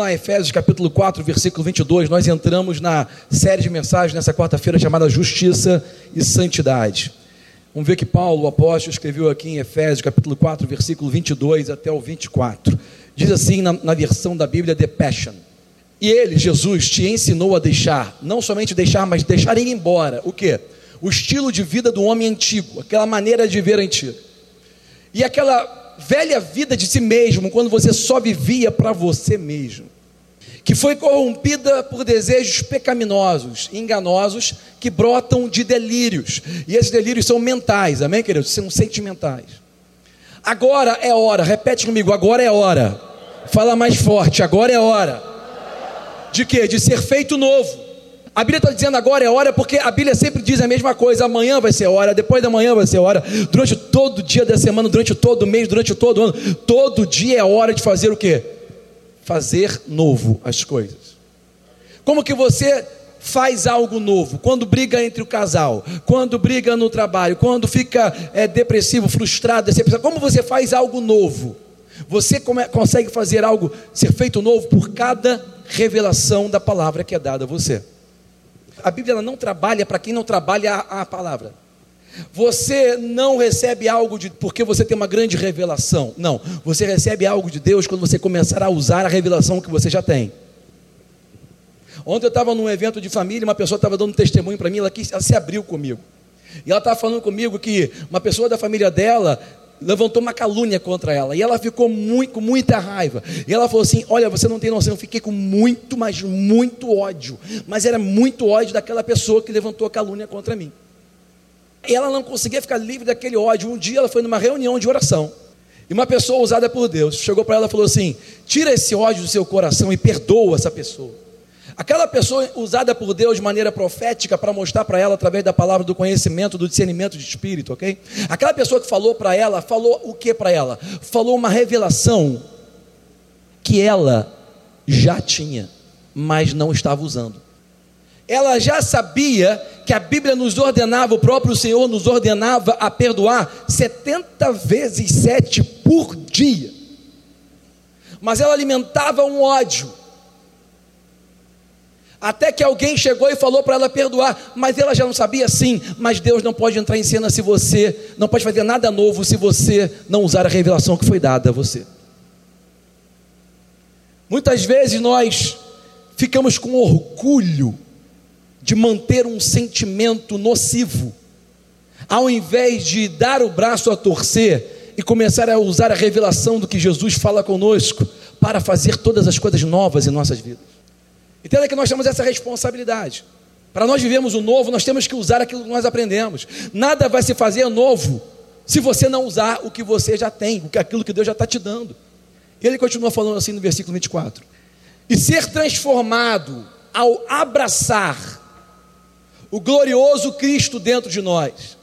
Vamos lá, Efésios capítulo 4, versículo 22. Nós entramos na série de mensagens nessa quarta-feira chamada Justiça e Santidade. Vamos ver que Paulo, o apóstolo, escreveu aqui em Efésios capítulo 4, versículo 22 até o 24. Diz assim na, na versão da Bíblia The Passion. E ele, Jesus, te ensinou a deixar, não somente deixar, mas deixar ir embora. O que? O estilo de vida do homem antigo, aquela maneira de ver antiga. E aquela velha vida de si mesmo, quando você só vivia para você mesmo, que foi corrompida por desejos pecaminosos, enganosos, que brotam de delírios, e esses delírios são mentais, amém, queridos? São sentimentais. Agora é hora, repete comigo, agora é hora. Fala mais forte, agora é hora. De quê? De ser feito novo a Bíblia está dizendo agora é hora, porque a Bíblia sempre diz a mesma coisa: amanhã vai ser hora, depois da manhã vai ser hora, durante todo dia da semana, durante todo mês, durante todo ano, todo dia é hora de fazer o que? Fazer novo as coisas. Como que você faz algo novo? Quando briga entre o casal, quando briga no trabalho, quando fica é, depressivo, frustrado, decepcionado, como você faz algo novo? Você come, consegue fazer algo, ser feito novo por cada revelação da palavra que é dada a você. A Bíblia não trabalha para quem não trabalha a, a palavra. Você não recebe algo de porque você tem uma grande revelação. Não, você recebe algo de Deus quando você começar a usar a revelação que você já tem. Ontem eu estava num evento de família, uma pessoa estava dando testemunho para mim, ela, quis, ela se abriu comigo. E ela estava falando comigo que uma pessoa da família dela levantou uma calúnia contra ela. E ela ficou muito, com muita raiva. E ela falou assim: Olha, você não tem noção, eu fiquei com muito, mas muito ódio. Mas era muito ódio daquela pessoa que levantou a calúnia contra mim. E ela não conseguia ficar livre daquele ódio. Um dia ela foi numa reunião de oração. E uma pessoa usada por Deus chegou para ela e falou assim: Tira esse ódio do seu coração e perdoa essa pessoa. Aquela pessoa usada por Deus de maneira profética para mostrar para ela através da palavra do conhecimento, do discernimento de espírito, ok? Aquela pessoa que falou para ela, falou o que para ela? Falou uma revelação que ela já tinha, mas não estava usando. Ela já sabia que a Bíblia nos ordenava, o próprio Senhor nos ordenava a perdoar 70 vezes 7 por dia. Mas ela alimentava um ódio até que alguém chegou e falou para ela perdoar, mas ela já não sabia sim, mas Deus não pode entrar em cena se você não pode fazer nada novo se você não usar a revelação que foi dada a você. Muitas vezes nós ficamos com orgulho de manter um sentimento nocivo, ao invés de dar o braço a torcer e começar a usar a revelação do que Jesus fala conosco para fazer todas as coisas novas em nossas vidas. Entenda que nós temos essa responsabilidade. Para nós vivermos o novo, nós temos que usar aquilo que nós aprendemos. Nada vai se fazer novo se você não usar o que você já tem, aquilo que Deus já está te dando. E ele continua falando assim no versículo 24: E ser transformado ao abraçar o glorioso Cristo dentro de nós.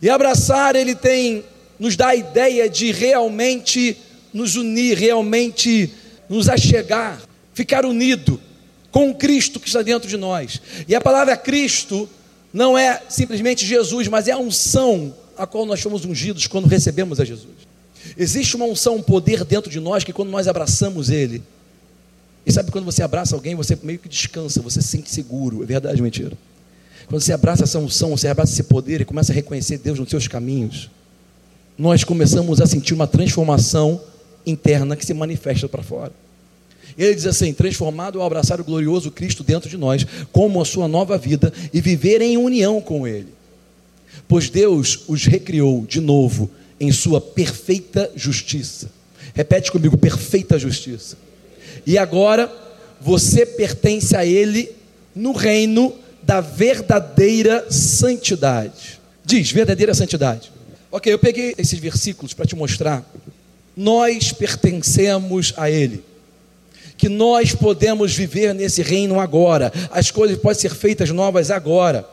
E abraçar, ele tem, nos dá a ideia de realmente nos unir, realmente nos achegar, ficar unido com Cristo que está dentro de nós. E a palavra Cristo não é simplesmente Jesus, mas é a unção a qual nós fomos ungidos quando recebemos a Jesus. Existe uma unção, um poder dentro de nós que quando nós abraçamos Ele, e sabe quando você abraça alguém, você meio que descansa, você se sente seguro, é verdade ou mentira? Quando você abraça essa unção, você abraça esse poder e começa a reconhecer Deus nos seus caminhos, nós começamos a sentir uma transformação interna que se manifesta para fora. Ele diz assim: transformado ao abraçar o glorioso Cristo dentro de nós, como a sua nova vida e viver em união com Ele. Pois Deus os recriou de novo em sua perfeita justiça. Repete comigo: perfeita justiça. E agora você pertence a Ele no reino da verdadeira santidade. Diz, verdadeira santidade. Ok, eu peguei esses versículos para te mostrar. Nós pertencemos a Ele. Que nós podemos viver nesse reino agora, as coisas podem ser feitas novas agora.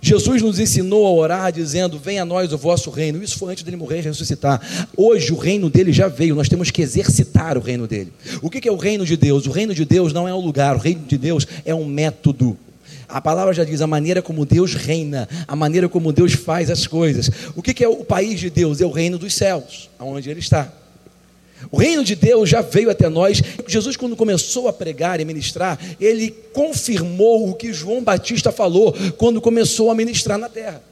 Jesus nos ensinou a orar dizendo: Venha a nós o vosso reino. Isso foi antes dele morrer e ressuscitar. Hoje o reino dele já veio, nós temos que exercitar o reino dele. O que é o reino de Deus? O reino de Deus não é um lugar, o reino de Deus é um método. A palavra já diz a maneira como Deus reina, a maneira como Deus faz as coisas. O que é o país de Deus? É o reino dos céus, aonde ele está. O reino de Deus já veio até nós. Jesus, quando começou a pregar e ministrar, ele confirmou o que João Batista falou quando começou a ministrar na terra.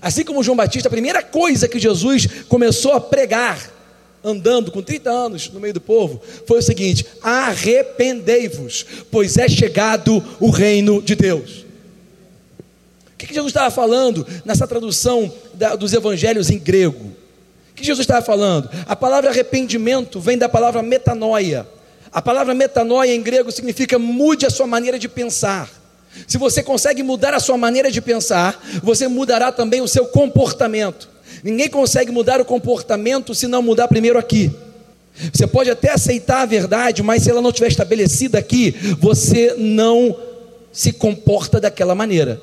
Assim como João Batista, a primeira coisa que Jesus começou a pregar, andando com 30 anos no meio do povo, foi o seguinte: arrependei-vos, pois é chegado o reino de Deus. O que Jesus estava falando nessa tradução dos evangelhos em grego? Que Jesus estava falando? A palavra arrependimento vem da palavra metanoia. A palavra metanoia em grego significa mude a sua maneira de pensar. Se você consegue mudar a sua maneira de pensar, você mudará também o seu comportamento. Ninguém consegue mudar o comportamento se não mudar primeiro aqui. Você pode até aceitar a verdade, mas se ela não estiver estabelecida aqui, você não se comporta daquela maneira.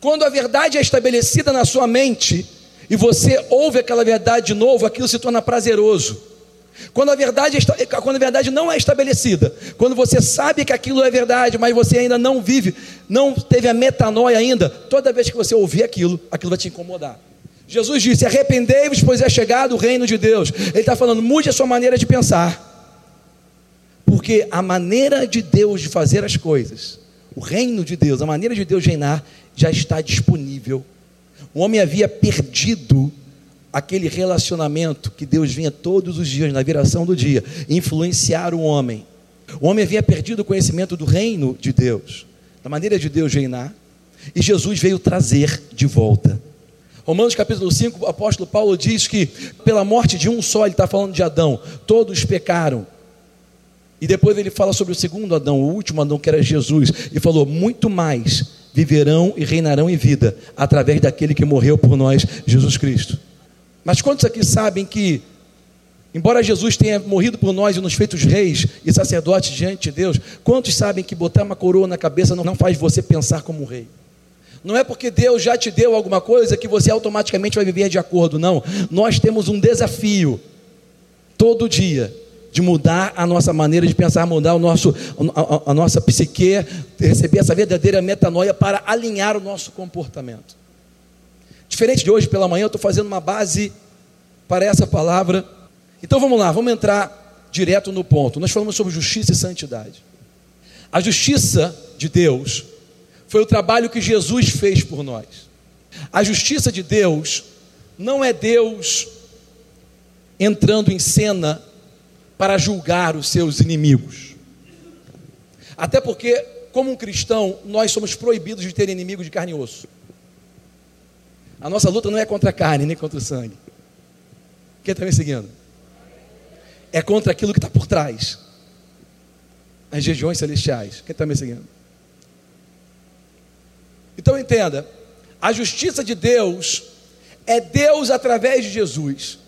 Quando a verdade é estabelecida na sua mente, e você ouve aquela verdade de novo, aquilo se torna prazeroso. Quando a verdade, quando a verdade não é estabelecida, quando você sabe que aquilo é verdade, mas você ainda não vive, não teve a metanoia ainda, toda vez que você ouvir aquilo, aquilo vai te incomodar. Jesus disse: Arrependei-vos, pois é chegado o reino de Deus. Ele está falando, mude a sua maneira de pensar, porque a maneira de Deus de fazer as coisas, o reino de Deus, a maneira de Deus reinar, já está disponível o homem havia perdido aquele relacionamento que Deus vinha todos os dias, na viração do dia, influenciar o homem. O homem havia perdido o conhecimento do reino de Deus, da maneira de Deus reinar, e Jesus veio trazer de volta. Romanos capítulo 5, o apóstolo Paulo diz que pela morte de um só, ele está falando de Adão, todos pecaram. E depois ele fala sobre o segundo Adão, o último Adão, que era Jesus, e falou: muito mais viverão e reinarão em vida através daquele que morreu por nós, Jesus Cristo. Mas quantos aqui sabem que, embora Jesus tenha morrido por nós e nos feitos reis e sacerdotes diante de Deus, quantos sabem que botar uma coroa na cabeça não faz você pensar como um rei? Não é porque Deus já te deu alguma coisa que você automaticamente vai viver de acordo, não. Nós temos um desafio todo dia de mudar a nossa maneira de pensar, mudar o nosso, a, a nossa psique, receber essa verdadeira metanoia para alinhar o nosso comportamento. Diferente de hoje pela manhã, eu estou fazendo uma base para essa palavra. Então vamos lá, vamos entrar direto no ponto. Nós falamos sobre justiça e santidade. A justiça de Deus foi o trabalho que Jesus fez por nós. A justiça de Deus não é Deus entrando em cena para julgar os seus inimigos. Até porque, como um cristão, nós somos proibidos de ter inimigo de carne e osso. A nossa luta não é contra a carne, nem contra o sangue. Quem está me seguindo? É contra aquilo que está por trás. As regiões celestiais. Quem está me seguindo? Então entenda: a justiça de Deus é Deus através de Jesus,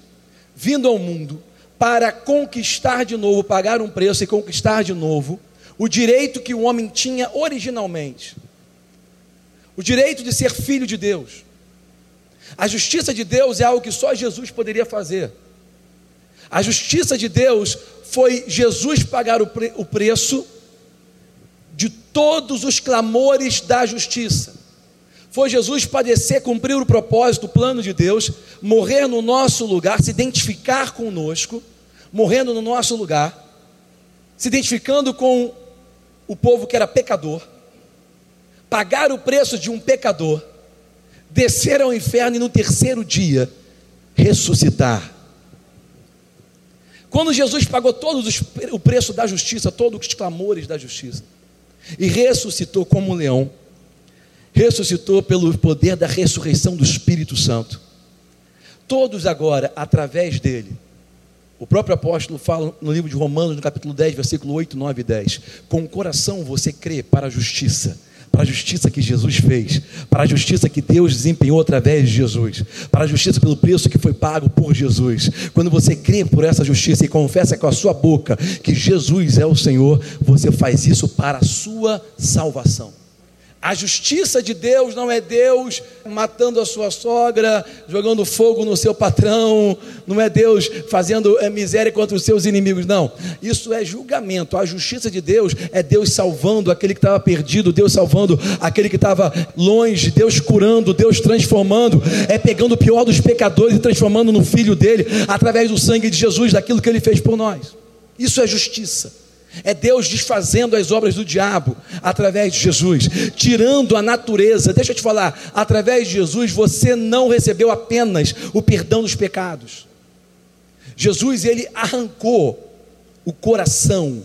vindo ao mundo para conquistar de novo, pagar um preço e conquistar de novo o direito que o homem tinha originalmente. O direito de ser filho de Deus. A justiça de Deus é algo que só Jesus poderia fazer. A justiça de Deus foi Jesus pagar o, pre o preço de todos os clamores da justiça. Foi Jesus padecer, cumprir o propósito, o plano de Deus, morrer no nosso lugar, se identificar conosco, morrendo no nosso lugar, se identificando com o povo que era pecador, pagar o preço de um pecador, descer ao inferno e no terceiro dia ressuscitar. Quando Jesus pagou todos os, o preço da justiça, todos os clamores da justiça, e ressuscitou como um leão, ressuscitou pelo poder da ressurreição do Espírito Santo. Todos agora, através dele, o próprio apóstolo fala no livro de Romanos, no capítulo 10, versículo 8, 9 e 10: Com o coração você crê para a justiça, para a justiça que Jesus fez, para a justiça que Deus desempenhou através de Jesus, para a justiça pelo preço que foi pago por Jesus. Quando você crê por essa justiça e confessa com a sua boca que Jesus é o Senhor, você faz isso para a sua salvação. A justiça de Deus não é Deus matando a sua sogra, jogando fogo no seu patrão, não é Deus fazendo eh, miséria contra os seus inimigos, não. Isso é julgamento. A justiça de Deus é Deus salvando aquele que estava perdido, Deus salvando aquele que estava longe, Deus curando, Deus transformando, é pegando o pior dos pecadores e transformando no filho dele através do sangue de Jesus, daquilo que ele fez por nós. Isso é justiça. É Deus desfazendo as obras do diabo através de Jesus, tirando a natureza. Deixa eu te falar, através de Jesus você não recebeu apenas o perdão dos pecados. Jesus ele arrancou o coração,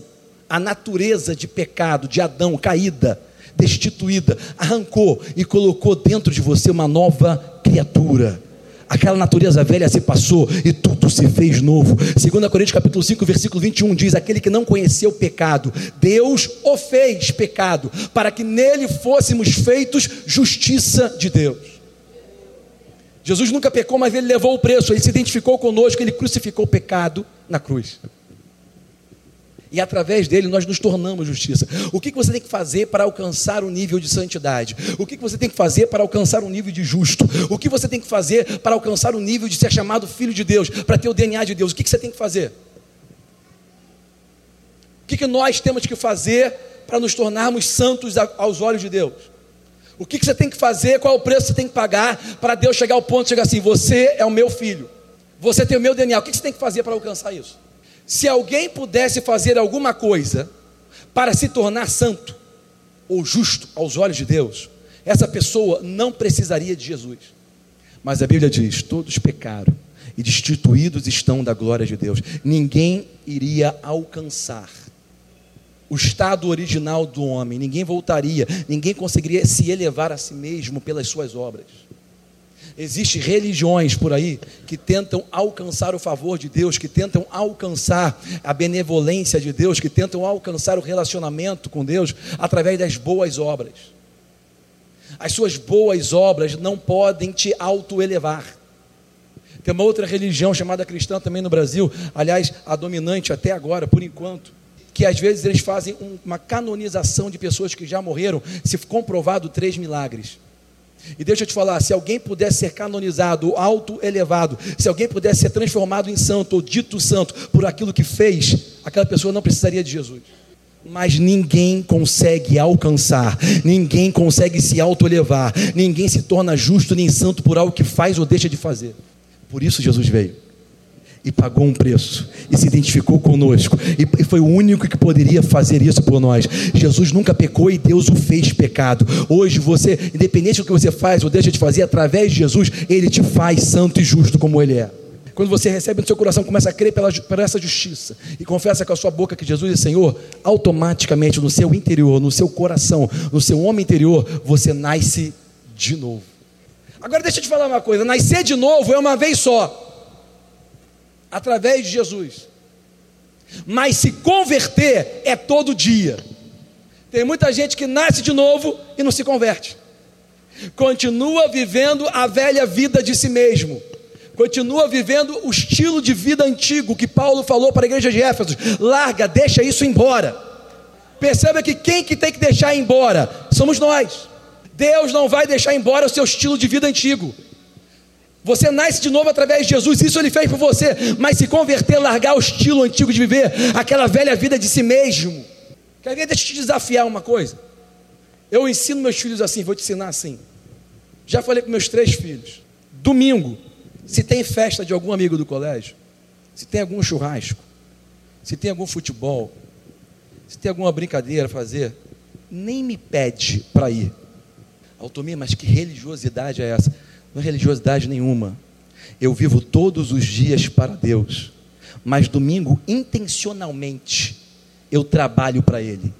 a natureza de pecado de Adão caída, destituída, arrancou e colocou dentro de você uma nova criatura aquela natureza velha se passou e tudo se fez novo. 2 Coríntios capítulo 5, versículo 21 diz: aquele que não conheceu o pecado, Deus o fez pecado, para que nele fôssemos feitos justiça de Deus. Jesus nunca pecou, mas ele levou o preço, ele se identificou conosco, ele crucificou o pecado na cruz e através dele nós nos tornamos justiça. O que você tem que fazer para alcançar o nível de santidade? O que você tem que fazer para alcançar o nível de justo? O que você tem que fazer para alcançar o nível de ser chamado filho de Deus, para ter o DNA de Deus? O que você tem que fazer? O que nós temos que fazer para nos tornarmos santos aos olhos de Deus? O que você tem que fazer? Qual é o preço que você tem que pagar para Deus chegar ao ponto de chegar assim: você é o meu filho, você tem o meu DNA. O que você tem que fazer para alcançar isso? Se alguém pudesse fazer alguma coisa para se tornar santo ou justo aos olhos de Deus, essa pessoa não precisaria de Jesus. Mas a Bíblia diz: todos pecaram e destituídos estão da glória de Deus. Ninguém iria alcançar o estado original do homem, ninguém voltaria, ninguém conseguiria se elevar a si mesmo pelas suas obras. Existem religiões por aí que tentam alcançar o favor de Deus, que tentam alcançar a benevolência de Deus, que tentam alcançar o relacionamento com Deus através das boas obras. As suas boas obras não podem te autoelevar. Tem uma outra religião chamada cristã também no Brasil, aliás, a dominante até agora, por enquanto, que às vezes eles fazem uma canonização de pessoas que já morreram, se comprovado três milagres. E deixa eu te falar: se alguém pudesse ser canonizado, alto elevado, se alguém pudesse ser transformado em santo ou dito santo por aquilo que fez, aquela pessoa não precisaria de Jesus. Mas ninguém consegue alcançar, ninguém consegue se auto-elevar, ninguém se torna justo nem santo por algo que faz ou deixa de fazer. Por isso Jesus veio e pagou um preço e se identificou conosco e foi o único que poderia fazer isso por nós. Jesus nunca pecou e Deus o fez pecado. Hoje você, independente do que você faz ou deixa de fazer, através de Jesus, ele te faz santo e justo como ele é. Quando você recebe no seu coração, começa a crer pela, essa justiça e confessa com a sua boca que Jesus é Senhor, automaticamente no seu interior, no seu coração, no seu homem interior, você nasce de novo. Agora deixa eu te falar uma coisa: nascer de novo é uma vez só através de Jesus. Mas se converter é todo dia. Tem muita gente que nasce de novo e não se converte. Continua vivendo a velha vida de si mesmo. Continua vivendo o estilo de vida antigo que Paulo falou para a igreja de Éfeso. Larga, deixa isso embora. Perceba que quem que tem que deixar embora somos nós. Deus não vai deixar embora o seu estilo de vida antigo. Você nasce de novo através de Jesus, isso ele fez por você, mas se converter, largar o estilo antigo de viver, aquela velha vida de si mesmo. Quer ver? Deixa eu te desafiar uma coisa. Eu ensino meus filhos assim, vou te ensinar assim. Já falei para meus três filhos. Domingo, se tem festa de algum amigo do colégio, se tem algum churrasco, se tem algum futebol, se tem alguma brincadeira a fazer, nem me pede para ir. Altomir, mas que religiosidade é essa? Não é religiosidade nenhuma. Eu vivo todos os dias para Deus, mas domingo, intencionalmente, eu trabalho para Ele.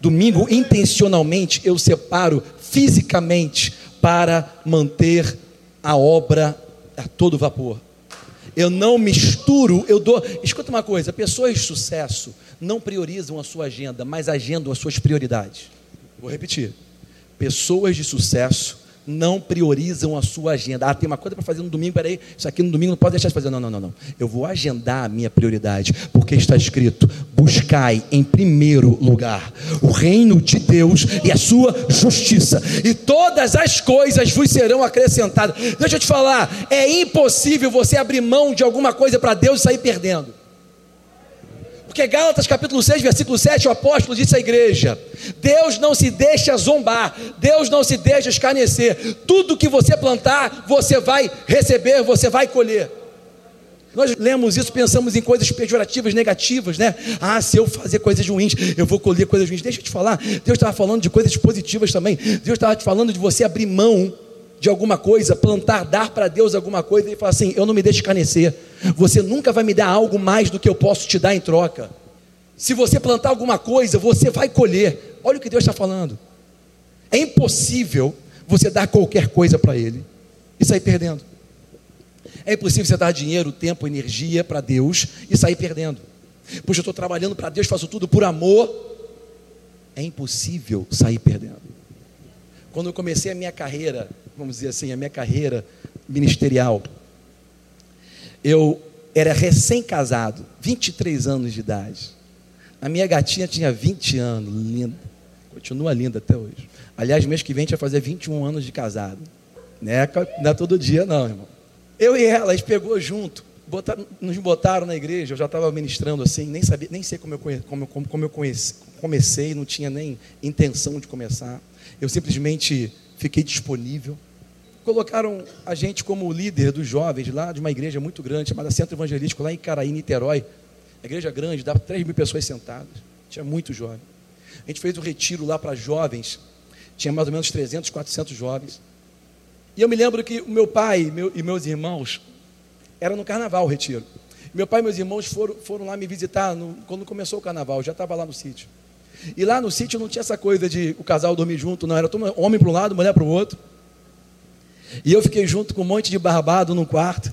Domingo, intencionalmente, eu separo fisicamente para manter a obra a todo vapor. Eu não misturo, eu dou. Escuta uma coisa: pessoas de sucesso não priorizam a sua agenda, mas agendam as suas prioridades. Vou repetir. Pessoas de sucesso não priorizam a sua agenda. Ah, tem uma coisa para fazer no domingo, peraí, isso aqui no domingo não pode deixar de fazer. Não, não, não, não. Eu vou agendar a minha prioridade, porque está escrito: buscai em primeiro lugar o reino de Deus e a sua justiça, e todas as coisas vos serão acrescentadas. Deixa eu te falar, é impossível você abrir mão de alguma coisa para Deus e sair perdendo. Porque Gálatas capítulo 6, versículo 7, o apóstolo disse à igreja: Deus não se deixa zombar, Deus não se deixa escarnecer. Tudo que você plantar, você vai receber, você vai colher. Nós lemos isso, pensamos em coisas pejorativas, negativas, né? Ah, se eu fazer coisas ruins, eu vou colher coisas ruins. Deixa eu te falar, Deus estava falando de coisas positivas também. Deus estava te falando de você abrir mão de alguma coisa, plantar, dar para Deus alguma coisa e falar assim: eu não me deixo escarnecer. Você nunca vai me dar algo mais do que eu posso te dar em troca. Se você plantar alguma coisa, você vai colher. Olha o que Deus está falando. É impossível você dar qualquer coisa para Ele e sair perdendo. É impossível você dar dinheiro, tempo, energia para Deus e sair perdendo. Pois eu estou trabalhando para Deus, faço tudo por amor. É impossível sair perdendo. Quando eu comecei a minha carreira vamos dizer assim, a minha carreira ministerial, eu era recém-casado, 23 anos de idade. A minha gatinha tinha 20 anos, linda. Continua linda até hoje. Aliás, mês que vem a gente vai fazer 21 anos de casado. Não é, não é todo dia, não, irmão. Eu e ela, a gente pegou junto, botaram, nos botaram na igreja, eu já estava ministrando assim, nem sabia, nem sei como eu, como, como, como eu comecei, não tinha nem intenção de começar. Eu simplesmente fiquei disponível. Colocaram a gente como líder dos jovens lá de uma igreja muito grande, chamada Centro Evangelístico, lá em Caraí, Niterói. igreja grande, dava 3 mil pessoas sentadas. Tinha muito jovem. A gente fez um retiro lá para jovens. Tinha mais ou menos 300, 400 jovens. E eu me lembro que o meu pai meu, e meus irmãos, era no carnaval o retiro. Meu pai e meus irmãos foram, foram lá me visitar no, quando começou o carnaval, já estava lá no sítio. E lá no sítio não tinha essa coisa de o casal dormir junto, não. Era homem para um lado, mulher para o outro. E eu fiquei junto com um monte de barbado no quarto.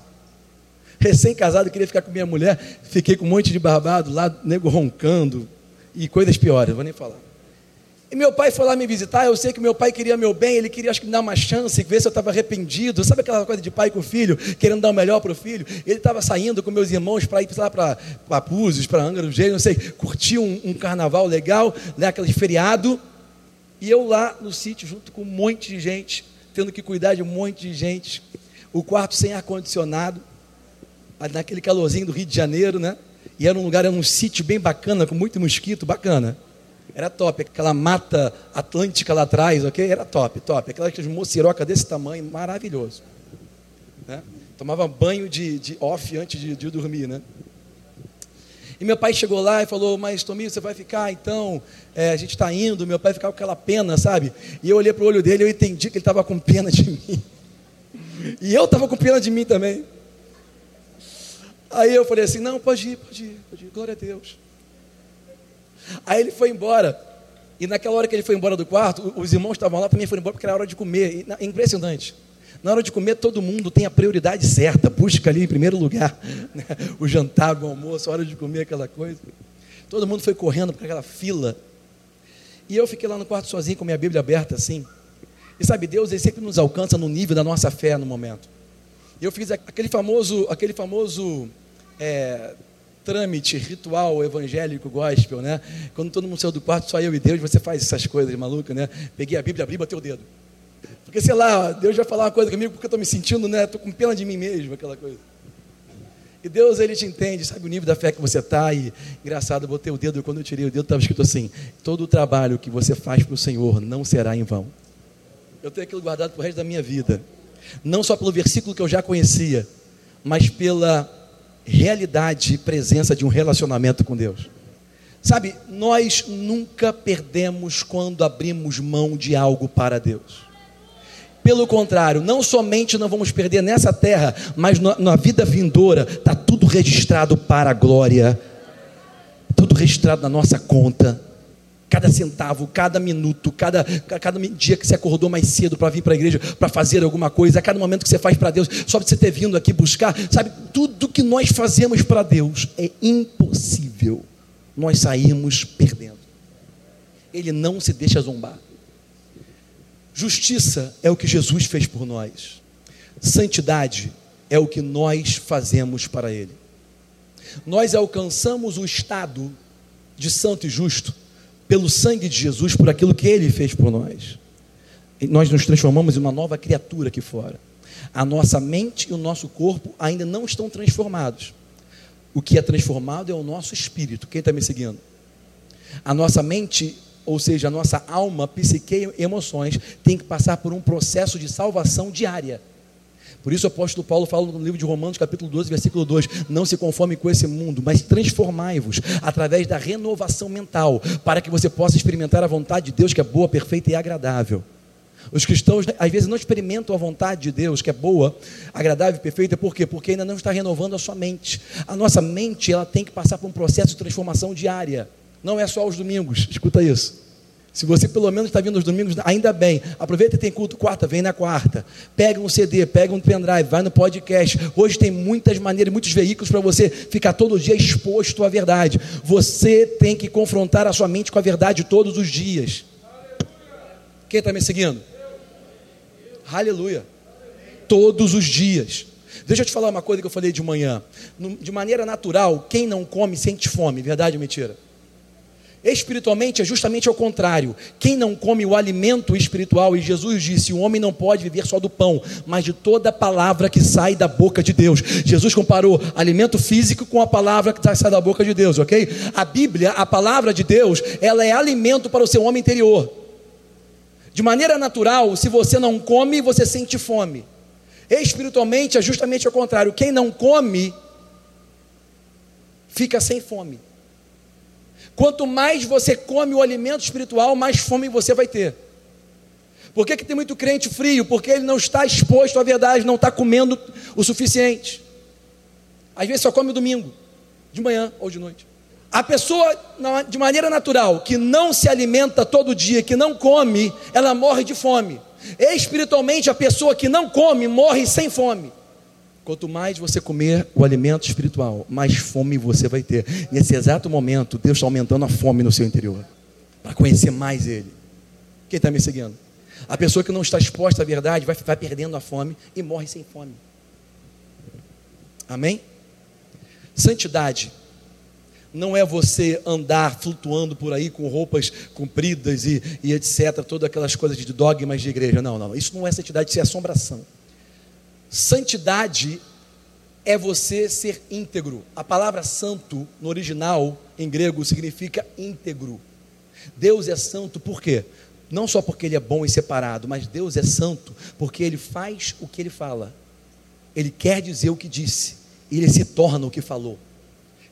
Recém-casado, queria ficar com minha mulher. Fiquei com um monte de barbado lá, nego roncando. E coisas piores, vou nem falar. E meu pai foi lá me visitar, eu sei que meu pai queria meu bem, ele queria acho que me dar uma chance, ver se eu estava arrependido. Sabe aquela coisa de pai com filho, querendo dar o melhor para o filho? Ele estava saindo com meus irmãos para ir lá para Búzios, para Angra do Jeito, não sei, curtir um, um, carnaval legal, né, aquele feriado. E eu lá no sítio, junto com um monte de gente, tendo que cuidar de um monte de gente. O quarto sem ar-condicionado, naquele calorzinho do Rio de Janeiro, né? E era um lugar, era um sítio bem bacana, com muito mosquito, bacana. Era top, aquela mata atlântica lá atrás, ok? Era top, top. Aquela mociroca desse tamanho, maravilhoso. Né? Tomava banho de, de off antes de, de dormir, né? E meu pai chegou lá e falou, mas Tomi, você vai ficar então? É, a gente está indo, meu pai ficava com aquela pena, sabe? E eu olhei para o olho dele e eu entendi que ele estava com pena de mim. E eu estava com pena de mim também. Aí eu falei assim, não, pode ir, pode ir, pode ir, glória a Deus. Aí ele foi embora. E naquela hora que ele foi embora do quarto, os irmãos estavam lá também foram embora porque era hora de comer. Impressionante. Na hora de comer, todo mundo tem a prioridade certa, busca ali em primeiro lugar né? o jantar, o almoço, a hora de comer aquela coisa. Todo mundo foi correndo para aquela fila. E eu fiquei lá no quarto sozinho com minha Bíblia aberta assim. E sabe, Deus ele sempre nos alcança no nível da nossa fé no momento. Eu fiz aquele famoso, aquele famoso é, trâmite ritual evangélico gospel, né? Quando todo mundo saiu do quarto, só eu e Deus, você faz essas coisas malucas, né? Peguei a Bíblia, abri e bateu o dedo. Porque, sei lá, Deus vai falar uma coisa comigo porque eu estou me sentindo, né? Estou com pena de mim mesmo, aquela coisa. E Deus, Ele te entende, sabe o nível da fé que você está. E, engraçado, eu botei o dedo, quando eu tirei o dedo, estava escrito assim: todo o trabalho que você faz para o Senhor não será em vão. Eu tenho aquilo guardado para o resto da minha vida. Não só pelo versículo que eu já conhecia, mas pela realidade e presença de um relacionamento com Deus. Sabe, nós nunca perdemos quando abrimos mão de algo para Deus. Pelo contrário, não somente não vamos perder nessa terra, mas na, na vida vindoura, está tudo registrado para a glória, tudo registrado na nossa conta cada centavo, cada minuto, cada, cada dia que você acordou mais cedo para vir para a igreja, para fazer alguma coisa, a cada momento que você faz para Deus, só de você ter vindo aqui buscar, sabe, tudo que nós fazemos para Deus é impossível nós sairmos perdendo. Ele não se deixa zombar. Justiça é o que Jesus fez por nós. Santidade é o que nós fazemos para Ele. Nós alcançamos o estado de santo e justo pelo sangue de Jesus, por aquilo que Ele fez por nós. Nós nos transformamos em uma nova criatura aqui fora. A nossa mente e o nosso corpo ainda não estão transformados. O que é transformado é o nosso espírito. Quem está me seguindo? A nossa mente, ou seja, a nossa alma, psique e emoções, tem que passar por um processo de salvação diária. Por isso o apóstolo Paulo fala no livro de Romanos, capítulo 12, versículo 2: Não se conforme com esse mundo, mas transformai-vos através da renovação mental, para que você possa experimentar a vontade de Deus que é boa, perfeita e agradável. Os cristãos às vezes não experimentam a vontade de Deus, que é boa, agradável e perfeita, por quê? Porque ainda não está renovando a sua mente. A nossa mente ela tem que passar por um processo de transformação diária. Não é só aos domingos, escuta isso. Se você pelo menos está vindo aos domingos, ainda bem. Aproveita tem culto quarta, vem na quarta. Pega um CD, pega um pendrive, vai no podcast. Hoje tem muitas maneiras, muitos veículos para você ficar todo dia exposto à verdade. Você tem que confrontar a sua mente com a verdade todos os dias. Quem está me seguindo? Aleluia. Todos os dias. Deixa eu te falar uma coisa que eu falei de manhã. De maneira natural, quem não come sente fome, verdade ou mentira? Espiritualmente é justamente ao contrário. Quem não come o alimento espiritual, e Jesus disse: o homem não pode viver só do pão, mas de toda palavra que sai da boca de Deus. Jesus comparou alimento físico com a palavra que sai da boca de Deus, ok? A Bíblia, a palavra de Deus, ela é alimento para o seu homem interior. De maneira natural, se você não come, você sente fome. Espiritualmente é justamente ao contrário. Quem não come, fica sem fome. Quanto mais você come o alimento espiritual, mais fome você vai ter. Por que, que tem muito crente frio? Porque ele não está exposto à verdade, não está comendo o suficiente. Às vezes só come domingo, de manhã ou de noite. A pessoa, de maneira natural, que não se alimenta todo dia, que não come, ela morre de fome. Espiritualmente, a pessoa que não come morre sem fome. Quanto mais você comer o alimento espiritual, mais fome você vai ter. Nesse exato momento, Deus está aumentando a fome no seu interior, para conhecer mais Ele. Quem está me seguindo? A pessoa que não está exposta à verdade vai, vai perdendo a fome e morre sem fome. Amém? Santidade não é você andar flutuando por aí com roupas compridas e, e etc., todas aquelas coisas de dogmas de igreja. Não, não, isso não é santidade, isso é assombração. Santidade é você ser íntegro. A palavra santo, no original, em grego, significa íntegro. Deus é santo por quê? Não só porque Ele é bom e separado, mas Deus é santo porque Ele faz o que Ele fala. Ele quer dizer o que disse, Ele se torna o que falou.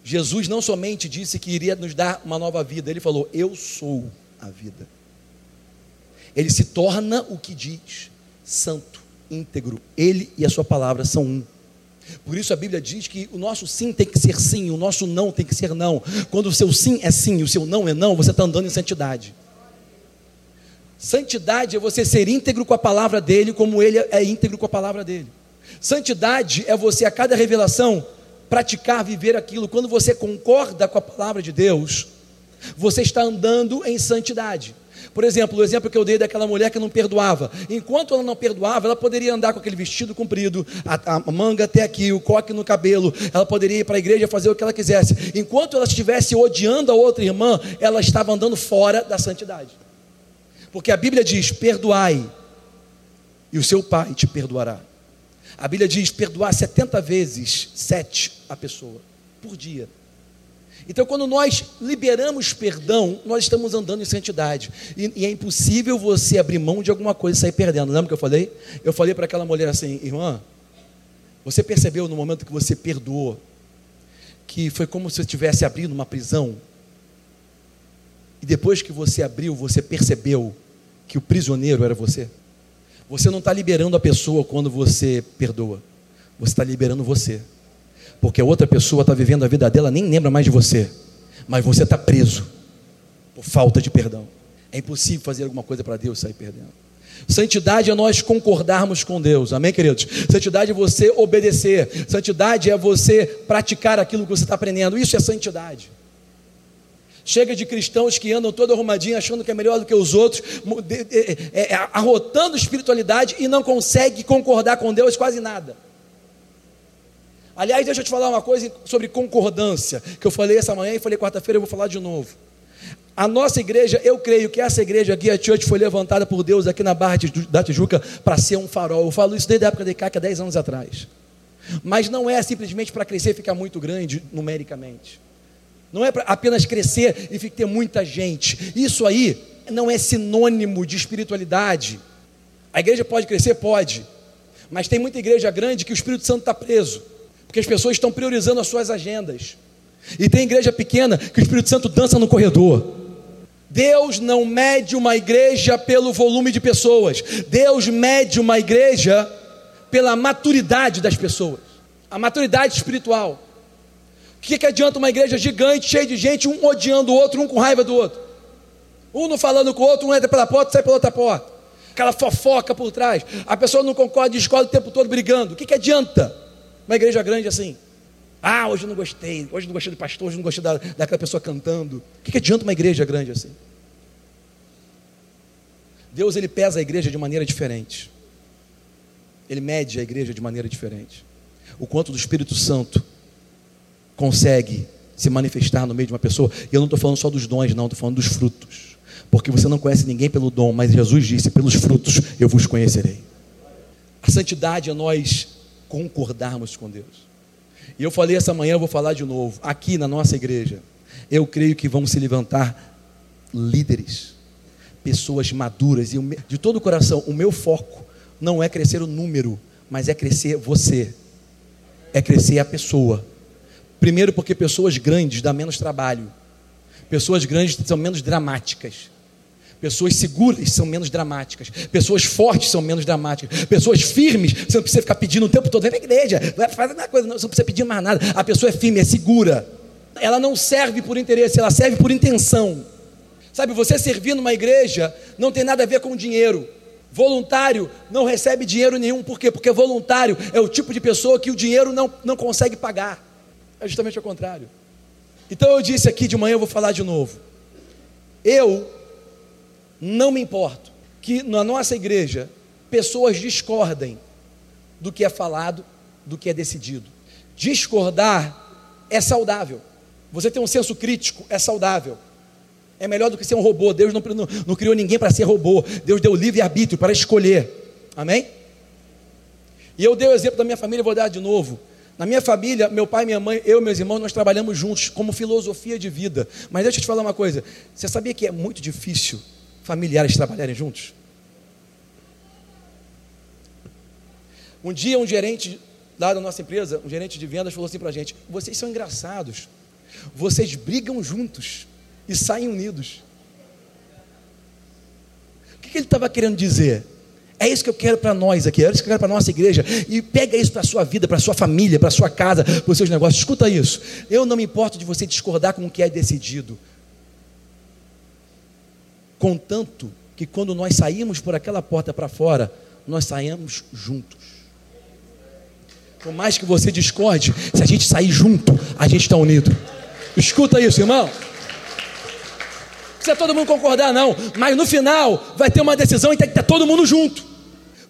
Jesus não somente disse que iria nos dar uma nova vida, ele falou: Eu sou a vida. Ele se torna o que diz, santo, íntegro. Ele e a sua palavra são um. Por isso a Bíblia diz que o nosso sim tem que ser sim, o nosso não tem que ser não. Quando o seu sim é sim e o seu não é não, você está andando em santidade. Santidade é você ser íntegro com a palavra dele, como ele é íntegro com a palavra dele. Santidade é você, a cada revelação, praticar, viver aquilo. Quando você concorda com a palavra de Deus, você está andando em santidade. Por exemplo, o exemplo que eu dei daquela mulher que não perdoava. Enquanto ela não perdoava, ela poderia andar com aquele vestido comprido, a, a manga até aqui, o coque no cabelo. Ela poderia ir para a igreja fazer o que ela quisesse. Enquanto ela estivesse odiando a outra irmã, ela estava andando fora da santidade. Porque a Bíblia diz: perdoai, e o seu pai te perdoará. A Bíblia diz perdoar 70 vezes, sete a pessoa, por dia. Então, quando nós liberamos perdão, nós estamos andando em santidade. E, e, é impossível você abrir mão de alguma coisa e sair perdendo. Lembra que eu falei? Eu falei para aquela mulher assim, irmã, você percebeu no momento que você perdoou, que foi como se você estivesse abrindo uma prisão? E depois que você abriu, você percebeu que o prisioneiro era você? Você não está liberando a pessoa quando você perdoa. Você está liberando você. Porque a outra pessoa está vivendo a vida dela, nem lembra mais de você. Mas você está preso por falta de perdão. É impossível fazer alguma coisa para Deus sair perdendo. Santidade é nós concordarmos com Deus, amém, queridos? Santidade é você obedecer, santidade é você praticar aquilo que você está aprendendo, isso é santidade. Chega de cristãos que andam todo arrumadinho, achando que é melhor do que os outros, é, é, arrotando espiritualidade e não consegue concordar com Deus quase nada. Aliás, deixa eu te falar uma coisa sobre concordância, que eu falei essa manhã e falei quarta-feira, eu vou falar de novo. A nossa igreja, eu creio que essa igreja aqui, a Church, foi levantada por Deus aqui na Barra da Tijuca para ser um farol. Eu falo isso desde a época de Caca, 10 anos atrás. Mas não é simplesmente para crescer e ficar muito grande numericamente. Não é para apenas crescer e ter muita gente. Isso aí não é sinônimo de espiritualidade. A igreja pode crescer? Pode. Mas tem muita igreja grande que o Espírito Santo está preso. Porque as pessoas estão priorizando as suas agendas. E tem igreja pequena que o Espírito Santo dança no corredor. Deus não mede uma igreja pelo volume de pessoas. Deus mede uma igreja pela maturidade das pessoas. A maturidade espiritual. O que, que adianta uma igreja gigante, cheia de gente, um odiando o outro, um com raiva do outro? Um não falando com o outro, um entra pela porta, sai pela outra porta. Aquela fofoca por trás. A pessoa não concorda, discorda o tempo todo brigando. O que, que adianta uma igreja grande assim? Ah, hoje eu não gostei, hoje eu não gostei do pastor, hoje eu não gostei da, daquela pessoa cantando. O que, que adianta uma igreja grande assim? Deus ele pesa a igreja de maneira diferente. Ele mede a igreja de maneira diferente. O quanto do Espírito Santo consegue se manifestar no meio de uma pessoa. E eu não estou falando só dos dons, não, estou falando dos frutos. Porque você não conhece ninguém pelo dom, mas Jesus disse: pelos frutos eu vos conhecerei. A santidade é nós concordarmos com Deus. E eu falei essa manhã, eu vou falar de novo. Aqui na nossa igreja, eu creio que vão se levantar líderes, pessoas maduras. E de todo o coração, o meu foco não é crescer o número, mas é crescer você, é crescer a pessoa. Primeiro, porque pessoas grandes dão menos trabalho, pessoas grandes são menos dramáticas. Pessoas seguras são menos dramáticas. Pessoas fortes são menos dramáticas. Pessoas firmes, você não precisa ficar pedindo o tempo todo. Vem na igreja, vai fazer uma coisa, não, você não precisa pedir mais nada. A pessoa é firme, é segura. Ela não serve por interesse, ela serve por intenção. Sabe, você servir numa igreja não tem nada a ver com dinheiro. Voluntário não recebe dinheiro nenhum, por quê? Porque voluntário é o tipo de pessoa que o dinheiro não, não consegue pagar. É justamente o contrário. Então eu disse aqui de manhã, eu vou falar de novo. Eu não me importo que na nossa igreja pessoas discordem do que é falado, do que é decidido. Discordar é saudável. Você tem um senso crítico, é saudável. É melhor do que ser um robô. Deus não, não, não criou ninguém para ser robô. Deus deu livre-arbítrio para escolher. Amém? E eu dei o exemplo da minha família, vou dar de novo. Na minha família, meu pai, minha mãe, eu e meus irmãos, nós trabalhamos juntos como filosofia de vida. Mas deixa eu te falar uma coisa: você sabia que é muito difícil familiares trabalharem juntos? Um dia, um gerente lá da nossa empresa, um gerente de vendas, falou assim para a gente: vocês são engraçados, vocês brigam juntos e saem unidos. O que, que ele estava querendo dizer? É isso que eu quero para nós aqui, é isso que eu quero para nossa igreja. E pega isso para a sua vida, para a sua família, para a sua casa, para os seus negócios. Escuta isso. Eu não me importo de você discordar com o que é decidido. Contanto que quando nós saímos por aquela porta para fora, nós saímos juntos. Por mais que você discorde, se a gente sair junto, a gente está unido. Escuta isso, irmão. Não precisa todo mundo concordar, não. Mas no final vai ter uma decisão e tem que estar todo mundo junto.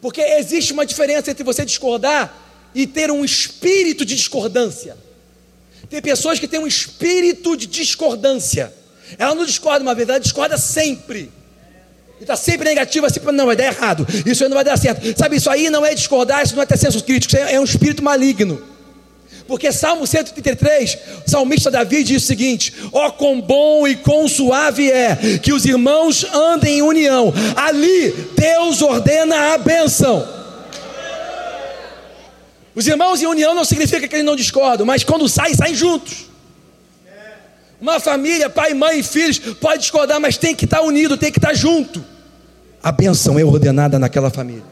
Porque existe uma diferença entre você discordar e ter um espírito de discordância. Tem pessoas que têm um espírito de discordância. Ela não discorda uma vez, ela discorda sempre. E está sempre negativa, sempre, não, vai dar errado. Isso aí não vai dar certo. Sabe, isso aí não é discordar, isso não é ter senso crítico, isso é um espírito maligno. Porque Salmo 133, o salmista Davi diz o seguinte: Ó oh, quão bom e quão suave é que os irmãos andem em união. Ali Deus ordena a bênção. Os irmãos em união não significa que eles não discordam, mas quando saem, saem juntos. Uma família, pai, mãe e filhos, pode discordar, mas tem que estar unido, tem que estar junto. A bênção é ordenada naquela família.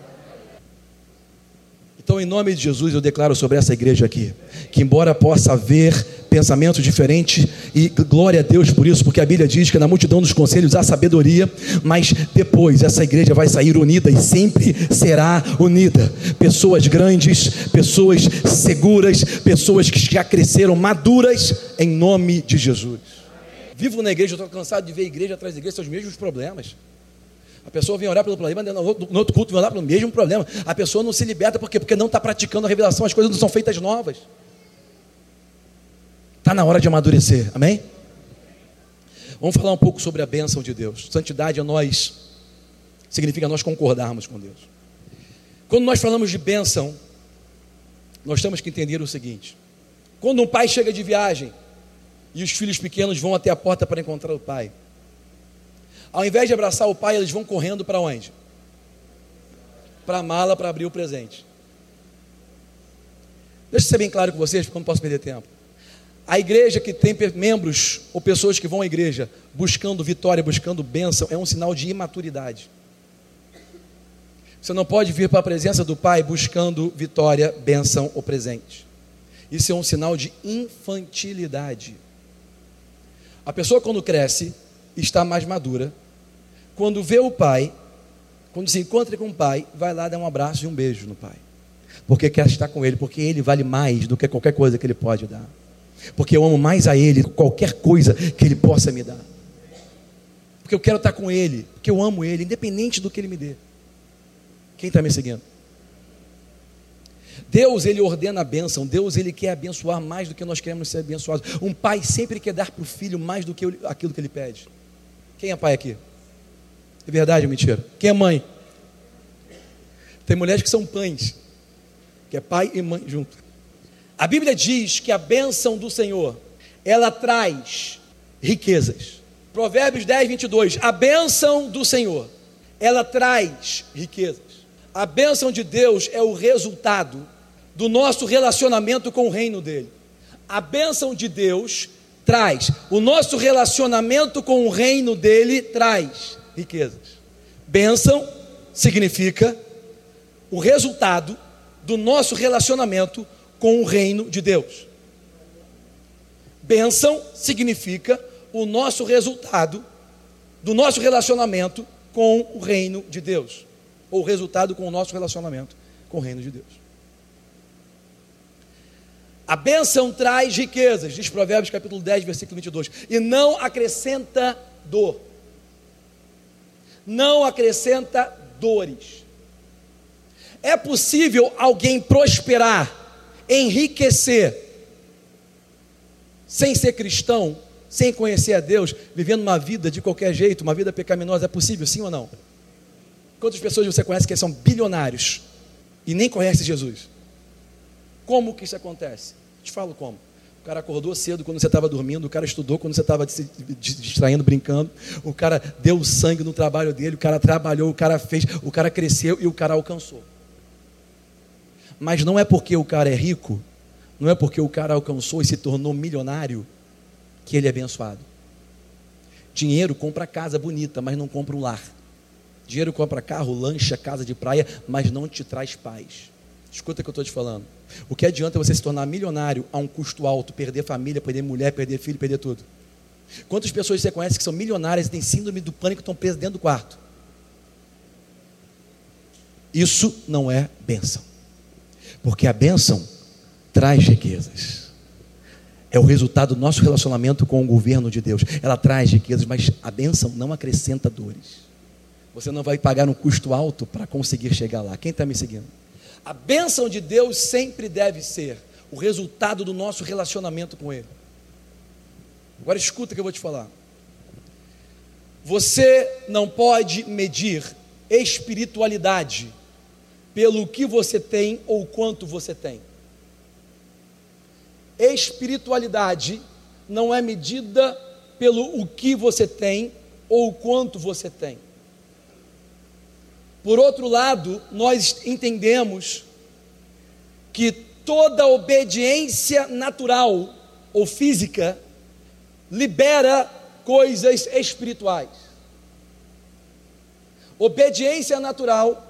Então, em nome de Jesus, eu declaro sobre essa igreja aqui, que embora possa haver pensamentos diferentes, e glória a Deus por isso, porque a Bíblia diz que na multidão dos conselhos há sabedoria, mas depois essa igreja vai sair unida e sempre será unida. Pessoas grandes, pessoas seguras, pessoas que já cresceram maduras, em nome de Jesus. Vivo na igreja, estou cansado de ver igreja atrás da igreja, os mesmos problemas. A pessoa vem orar pelo problema, no outro culto vem orar pelo mesmo problema. A pessoa não se liberta por quê? Porque não está praticando a revelação, as coisas não são feitas novas. Está na hora de amadurecer, amém? Vamos falar um pouco sobre a bênção de Deus. Santidade é nós, significa nós concordarmos com Deus. Quando nós falamos de bênção, nós temos que entender o seguinte: quando um pai chega de viagem e os filhos pequenos vão até a porta para encontrar o pai, ao invés de abraçar o pai, eles vão correndo para onde? Para a mala para abrir o presente. Deixa eu ser bem claro com vocês, porque eu não posso perder tempo. A igreja que tem membros ou pessoas que vão à igreja buscando vitória, buscando bênção, é um sinal de imaturidade. Você não pode vir para a presença do Pai buscando vitória, bênção ou presente. Isso é um sinal de infantilidade. A pessoa, quando cresce, está mais madura. Quando vê o pai, quando se encontra com o pai, vai lá dar um abraço e um beijo no pai. Porque quer estar com ele, porque ele vale mais do que qualquer coisa que ele pode dar. Porque eu amo mais a ele qualquer coisa que ele possa me dar. Porque eu quero estar com ele, porque eu amo ele, independente do que ele me dê. Quem está me seguindo? Deus, ele ordena a bênção. Deus, ele quer abençoar mais do que nós queremos ser abençoados. Um pai sempre quer dar para o filho mais do que aquilo que ele pede. Quem é pai aqui? É verdade ou mentira? Quem é mãe? Tem mulheres que são pães, que é pai e mãe junto. A Bíblia diz que a bênção do Senhor, ela traz riquezas. Provérbios 10, 22. A bênção do Senhor, ela traz riquezas. A bênção de Deus é o resultado do nosso relacionamento com o reino dele. A bênção de Deus traz. O nosso relacionamento com o reino dele traz riquezas. Bênção significa o resultado do nosso relacionamento com o reino de Deus. Bênção significa o nosso resultado do nosso relacionamento com o reino de Deus, ou o resultado com o nosso relacionamento com o reino de Deus. A bênção traz riquezas, diz Provérbios capítulo 10, versículo 22, e não acrescenta dor. Não acrescenta dores. É possível alguém prosperar, enriquecer, sem ser cristão, sem conhecer a Deus, vivendo uma vida de qualquer jeito, uma vida pecaminosa? É possível, sim ou não? Quantas pessoas você conhece que são bilionários e nem conhecem Jesus? Como que isso acontece? Te falo como. O cara acordou cedo quando você estava dormindo, o cara estudou quando você estava se distraindo, brincando, o cara deu sangue no trabalho dele, o cara trabalhou, o cara fez, o cara cresceu e o cara alcançou. Mas não é porque o cara é rico, não é porque o cara alcançou e se tornou milionário que ele é abençoado. Dinheiro compra casa bonita, mas não compra um lar. Dinheiro compra carro, lancha, casa de praia, mas não te traz paz. Escuta o que eu estou te falando. O que adianta você se tornar milionário a um custo alto, perder família, perder mulher, perder filho, perder tudo? Quantas pessoas você conhece que são milionárias e têm síndrome do pânico e estão presas dentro do quarto? Isso não é bênção. Porque a bênção traz riquezas. É o resultado do nosso relacionamento com o governo de Deus. Ela traz riquezas, mas a bênção não acrescenta dores. Você não vai pagar um custo alto para conseguir chegar lá. Quem está me seguindo? A bênção de Deus sempre deve ser o resultado do nosso relacionamento com Ele. Agora escuta que eu vou te falar. Você não pode medir espiritualidade pelo que você tem ou quanto você tem. Espiritualidade não é medida pelo o que você tem ou quanto você tem. Por outro lado, nós entendemos que toda obediência natural ou física libera coisas espirituais. Obediência natural,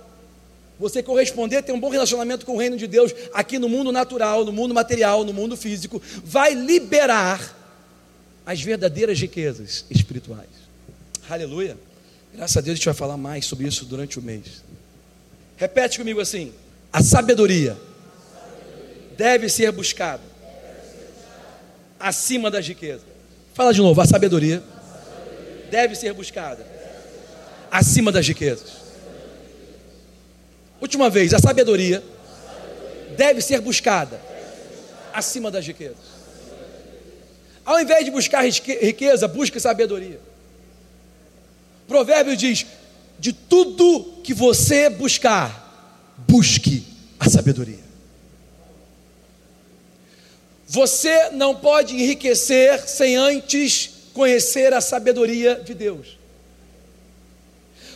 você corresponder, ter um bom relacionamento com o reino de Deus aqui no mundo natural, no mundo material, no mundo físico, vai liberar as verdadeiras riquezas espirituais. Aleluia. Graças a Deus a gente vai falar mais sobre isso durante o mês. Repete comigo assim: a sabedoria deve ser buscada acima das riquezas. Fala de novo, a sabedoria deve ser buscada acima das riquezas. Última vez, a sabedoria deve ser buscada acima das riquezas. Ao invés de buscar riqueza, busque sabedoria. Provérbio diz: de tudo que você buscar, busque a sabedoria. Você não pode enriquecer sem antes conhecer a sabedoria de Deus.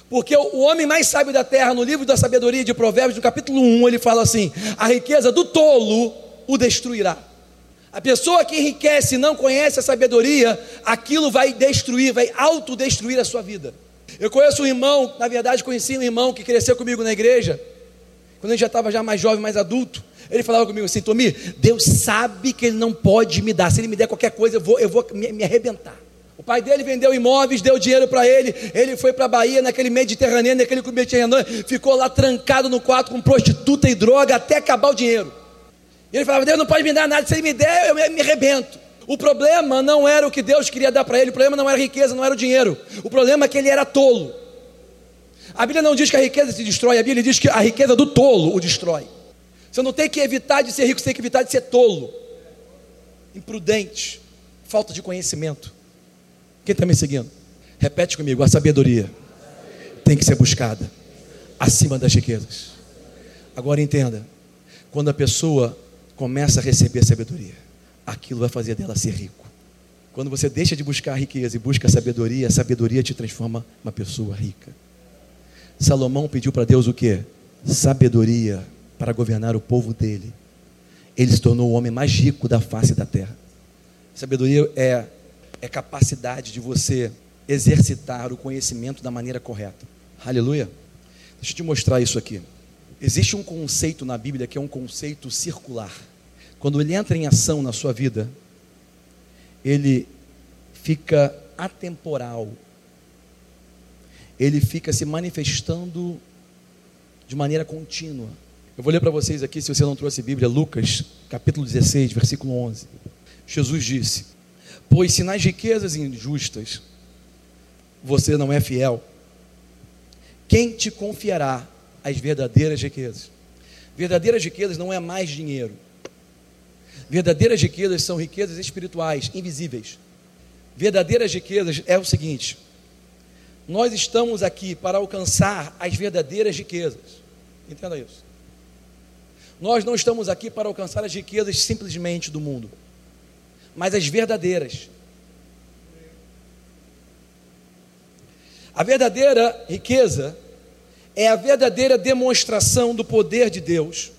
Porque o homem mais sábio da terra, no livro da sabedoria de Provérbios, no capítulo 1, ele fala assim: a riqueza do tolo o destruirá. A pessoa que enriquece e não conhece a sabedoria, aquilo vai destruir, vai autodestruir a sua vida. Eu conheço um irmão, na verdade conheci um irmão que cresceu comigo na igreja, quando ele já estava já mais jovem, mais adulto. Ele falava comigo assim, Tomi, Deus sabe que Ele não pode me dar. Se Ele me der qualquer coisa, eu vou, eu vou me, me arrebentar. O pai dele vendeu imóveis, deu dinheiro para ele. Ele foi para a Bahia, naquele Mediterrâneo, naquele Mediterrâneo, ficou lá trancado no quarto com prostituta e droga até acabar o dinheiro. E ele falava: Deus não pode me dar nada, se ele me der, eu me, arrebento. O problema não era o que Deus queria dar para ele, o problema não era a riqueza, não era o dinheiro. O problema é que ele era tolo. A Bíblia não diz que a riqueza se destrói, a Bíblia diz que a riqueza do tolo o destrói. Você não tem que evitar de ser rico, você tem que evitar de ser tolo, imprudente, falta de conhecimento. Quem está me seguindo? Repete comigo: a sabedoria tem que ser buscada acima das riquezas. Agora entenda: quando a pessoa começa a receber sabedoria, aquilo vai fazer dela ser rico. Quando você deixa de buscar a riqueza e busca a sabedoria, a sabedoria te transforma uma pessoa rica. Salomão pediu para Deus o que? Sabedoria para governar o povo dele. Ele se tornou o homem mais rico da face da terra. Sabedoria é é capacidade de você exercitar o conhecimento da maneira correta. Aleluia. Deixa eu te mostrar isso aqui. Existe um conceito na Bíblia que é um conceito circular. Quando ele entra em ação na sua vida, ele fica atemporal. Ele fica se manifestando de maneira contínua. Eu vou ler para vocês aqui, se você não trouxe Bíblia, Lucas, capítulo 16, versículo 11. Jesus disse: Pois se nas riquezas injustas você não é fiel, quem te confiará as verdadeiras riquezas? Verdadeiras riquezas não é mais dinheiro. Verdadeiras riquezas são riquezas espirituais, invisíveis. Verdadeiras riquezas é o seguinte: nós estamos aqui para alcançar as verdadeiras riquezas. Entenda isso. Nós não estamos aqui para alcançar as riquezas simplesmente do mundo mas as verdadeiras. A verdadeira riqueza é a verdadeira demonstração do poder de Deus,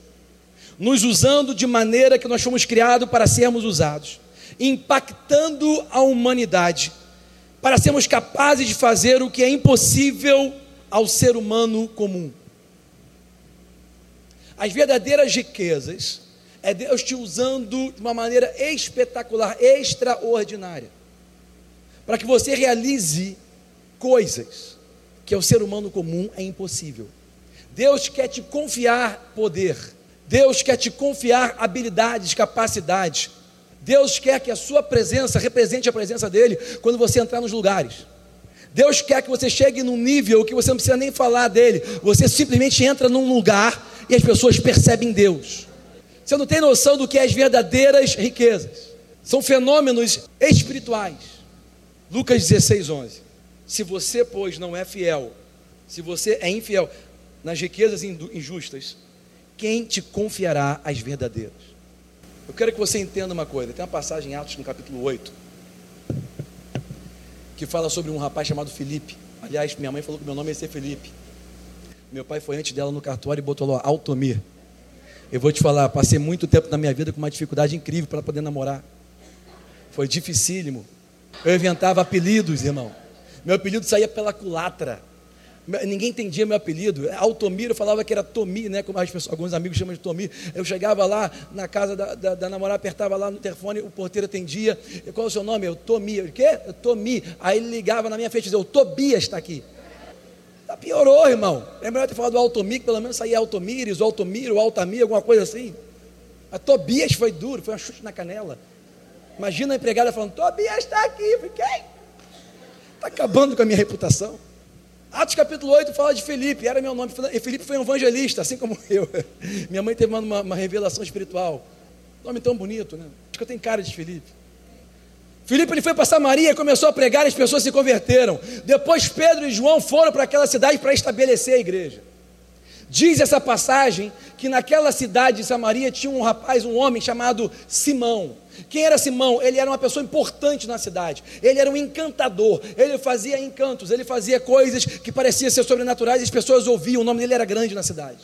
nos usando de maneira que nós fomos criados para sermos usados, impactando a humanidade, para sermos capazes de fazer o que é impossível ao ser humano comum. As verdadeiras riquezas é Deus te usando de uma maneira espetacular, extraordinária, para que você realize coisas que ao ser humano comum é impossível. Deus quer te confiar poder, Deus quer te confiar habilidades, capacidades. Deus quer que a sua presença represente a presença dele quando você entrar nos lugares. Deus quer que você chegue num nível que você não precisa nem falar dele, você simplesmente entra num lugar e as pessoas percebem Deus. Você não tem noção do que é as verdadeiras riquezas. São fenômenos espirituais. Lucas 16, 11. Se você, pois, não é fiel, se você é infiel nas riquezas injustas, quem te confiará as verdadeiras? Eu quero que você entenda uma coisa. Tem uma passagem em Atos no capítulo 8 que fala sobre um rapaz chamado Felipe. Aliás, minha mãe falou que meu nome ia ser Felipe. Meu pai foi antes dela no cartório e botou lá Altomir. Eu vou te falar, passei muito tempo na minha vida com uma dificuldade incrível para poder namorar. Foi dificílimo. Eu inventava apelidos, irmão. Meu apelido saía pela culatra. Ninguém entendia meu apelido. Altomir, eu falava que era Tomi, né? Como as pessoas, alguns amigos chamam de Tomi. Eu chegava lá na casa da, da, da namorada, apertava lá no telefone, o porteiro atendia. Qual é o seu nome? Eu, Tomi. O quê? Tomi. Aí ele ligava na minha frente e dizia, o Tobias está aqui. Já piorou, irmão. É melhor ter falado do Altomir, que pelo menos saía Altomires, o Altomir, o Altamir, alguma coisa assim. A Tobias foi duro, foi um chute na canela. Imagina a empregada falando: Tobias está aqui. Eu falei, quem? Está acabando com a minha reputação. Atos capítulo 8 fala de Felipe, era meu nome. E Felipe foi um evangelista, assim como eu. Minha mãe teve uma, uma revelação espiritual. Nome tão bonito, né? Acho que eu tenho cara de Felipe. Filipe ele foi para Samaria, começou a pregar, as pessoas se converteram. Depois Pedro e João foram para aquela cidade para estabelecer a igreja. Diz essa passagem que naquela cidade de Samaria tinha um rapaz, um homem chamado Simão. Quem era Simão? Ele era uma pessoa importante na cidade. Ele era um encantador. Ele fazia encantos, ele fazia coisas que pareciam ser sobrenaturais e as pessoas ouviam. O nome dele era grande na cidade.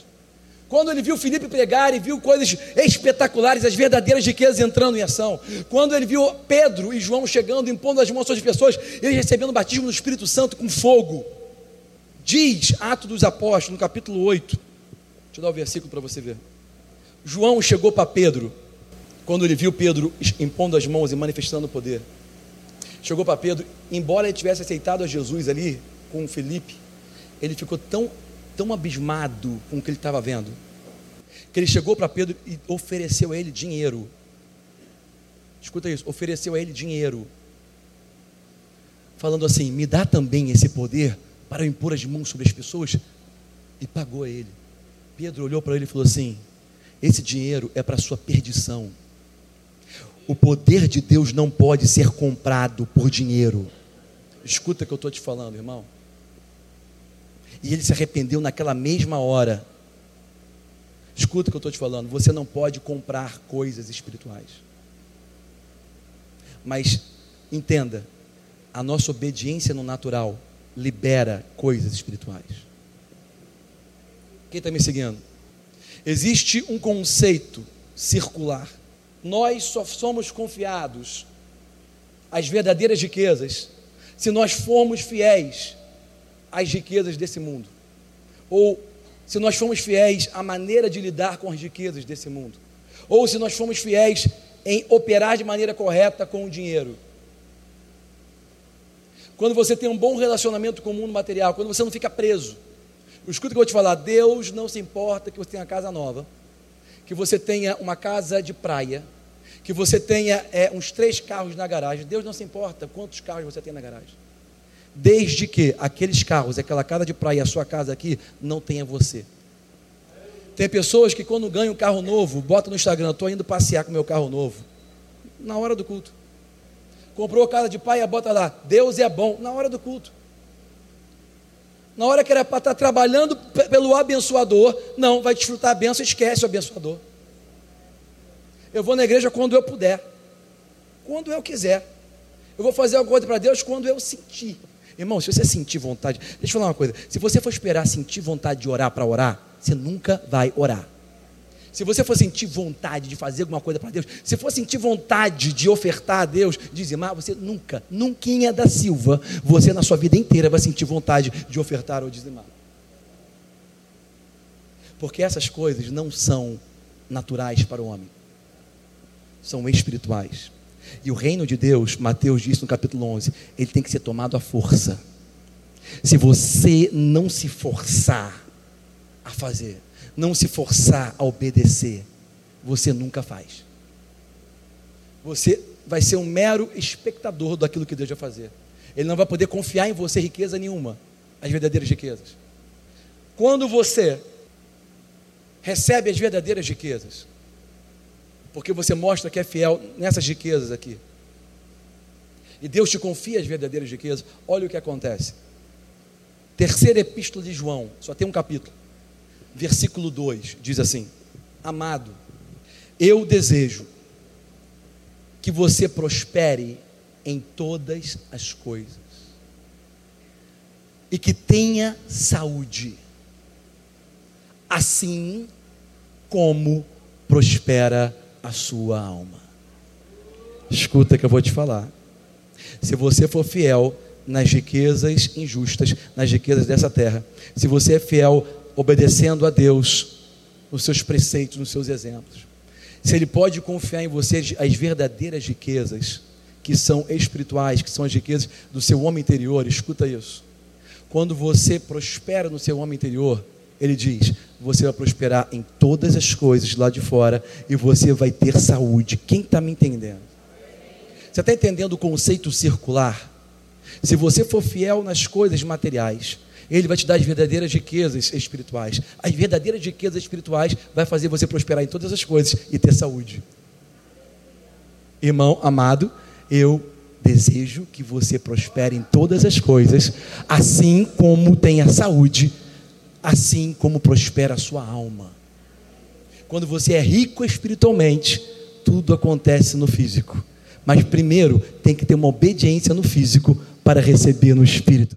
Quando ele viu Filipe pregar e viu coisas espetaculares, as verdadeiras riquezas entrando em ação. Quando ele viu Pedro e João chegando, impondo as mãos sobre as pessoas, eles recebendo o batismo do Espírito Santo com fogo. Diz Atos dos Apóstolos, no capítulo 8. Deixa eu dar o versículo para você ver. João chegou para Pedro, quando ele viu Pedro impondo as mãos e manifestando o poder. Chegou para Pedro, embora ele tivesse aceitado a Jesus ali com Felipe, ele ficou tão tão abismado com o que ele estava vendo, que ele chegou para Pedro e ofereceu a ele dinheiro. Escuta isso, ofereceu a ele dinheiro, falando assim: me dá também esse poder para eu impor as mãos sobre as pessoas, e pagou a ele. Pedro olhou para ele e falou assim: esse dinheiro é para sua perdição. O poder de Deus não pode ser comprado por dinheiro. Escuta o que eu estou te falando, irmão e ele se arrependeu naquela mesma hora. Escuta o que eu estou te falando: você não pode comprar coisas espirituais. Mas entenda, a nossa obediência no natural libera coisas espirituais. Quem está me seguindo? Existe um conceito circular. Nós só somos confiados às verdadeiras riquezas se nós formos fiéis as riquezas desse mundo, ou se nós fomos fiéis à maneira de lidar com as riquezas desse mundo, ou se nós fomos fiéis em operar de maneira correta com o dinheiro. Quando você tem um bom relacionamento com o mundo material, quando você não fica preso. Escuta o que eu vou te falar: Deus não se importa que você tenha casa nova, que você tenha uma casa de praia, que você tenha é, uns três carros na garagem. Deus não se importa quantos carros você tem na garagem desde que aqueles carros, aquela casa de praia, a sua casa aqui, não tenha você. Tem pessoas que quando ganham um carro novo, bota no Instagram, estou indo passear com meu carro novo. Na hora do culto. Comprou casa de praia, bota lá, Deus é bom, na hora do culto. Na hora que era para estar tá trabalhando pelo abençoador, não, vai desfrutar a benção, esquece o abençoador. Eu vou na igreja quando eu puder, quando eu quiser. Eu vou fazer alguma coisa para Deus quando eu sentir. Irmão, se você sentir vontade, deixa eu falar uma coisa: se você for esperar sentir vontade de orar para orar, você nunca vai orar. Se você for sentir vontade de fazer alguma coisa para Deus, se for sentir vontade de ofertar a Deus, dizimar, você nunca, nunca da Silva, você na sua vida inteira vai sentir vontade de ofertar ou dizimar. Porque essas coisas não são naturais para o homem, são espirituais. E o reino de Deus, Mateus disse no capítulo 11, ele tem que ser tomado à força. Se você não se forçar a fazer, não se forçar a obedecer, você nunca faz. Você vai ser um mero espectador daquilo que Deus vai fazer. Ele não vai poder confiar em você riqueza nenhuma, as verdadeiras riquezas. Quando você recebe as verdadeiras riquezas, porque você mostra que é fiel nessas riquezas aqui. E Deus te confia as verdadeiras riquezas. Olha o que acontece. Terceira epístola de João, só tem um capítulo. Versículo 2 diz assim: Amado, eu desejo que você prospere em todas as coisas e que tenha saúde, assim como prospera a sua alma. Escuta que eu vou te falar. Se você for fiel nas riquezas injustas, nas riquezas dessa terra, se você é fiel obedecendo a Deus, nos seus preceitos, nos seus exemplos, se Ele pode confiar em você as verdadeiras riquezas, que são espirituais, que são as riquezas do seu homem interior, escuta isso. Quando você prospera no seu homem interior, ele diz: você vai prosperar em todas as coisas lá de fora e você vai ter saúde. Quem está me entendendo? Você está entendendo o conceito circular? Se você for fiel nas coisas materiais, ele vai te dar as verdadeiras riquezas espirituais. As verdadeiras riquezas espirituais vai fazer você prosperar em todas as coisas e ter saúde. Irmão amado, eu desejo que você prospere em todas as coisas, assim como tenha saúde, assim como prospera a sua alma. Quando você é rico espiritualmente, tudo acontece no físico. Mas primeiro tem que ter uma obediência no físico para receber no espírito.